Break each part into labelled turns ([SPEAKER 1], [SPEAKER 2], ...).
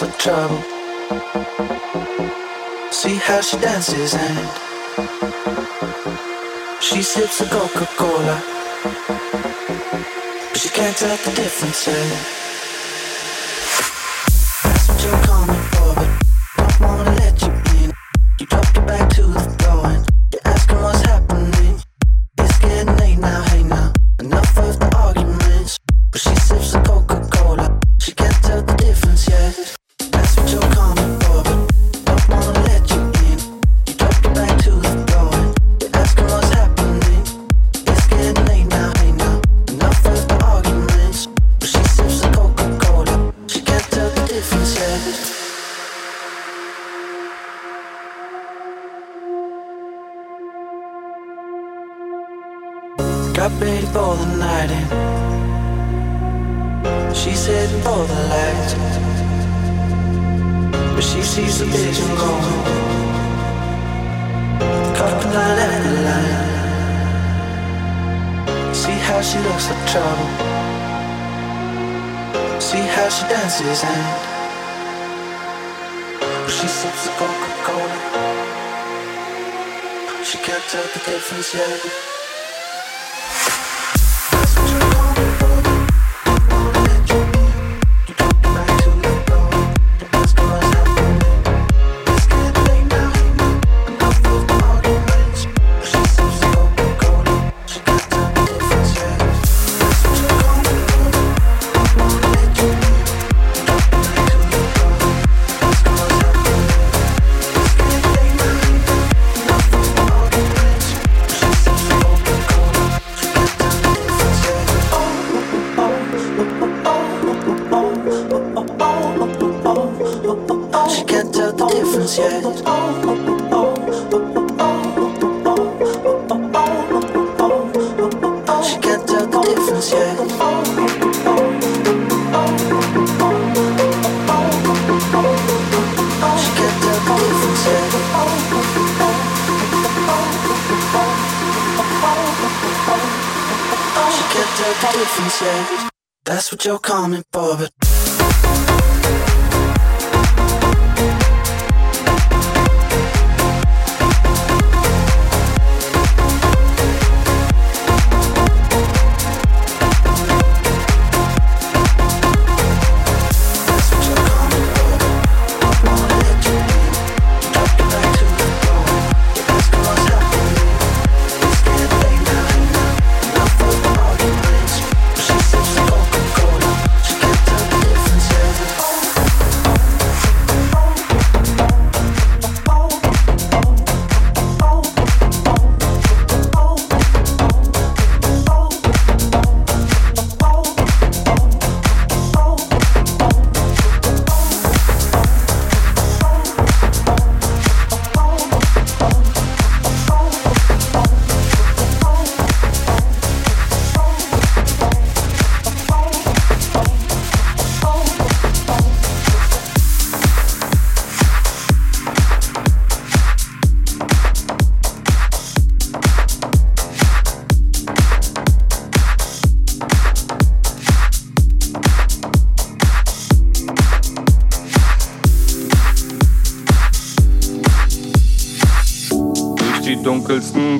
[SPEAKER 1] looks like trouble. See how she dances and she sips
[SPEAKER 2] a Coca Cola. But she can't tell the difference. She's heading for the light, but she sees the vision going. Caught line the line. See how she looks like trouble. See how she dances and she sips a Coca-Cola. She can't tell the difference yet.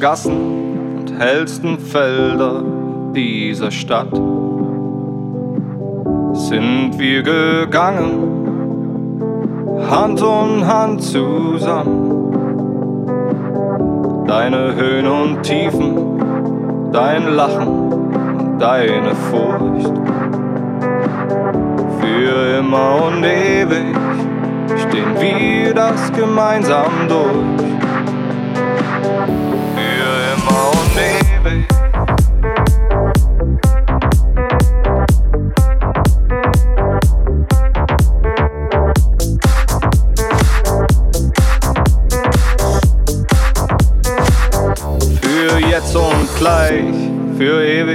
[SPEAKER 3] Gassen und hellsten Felder dieser Stadt sind wir gegangen, Hand um Hand zusammen. Deine Höhen und Tiefen, dein Lachen und deine Furcht. Für immer und ewig stehen wir das gemeinsam durch.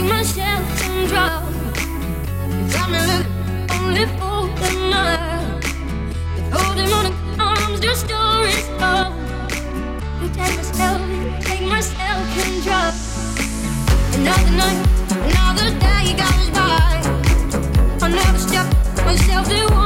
[SPEAKER 3] take myself and You got me looking only for the night. holding on arms, your You take myself, take myself drop. Another night,
[SPEAKER 4] another day goes by. I never stop myself to.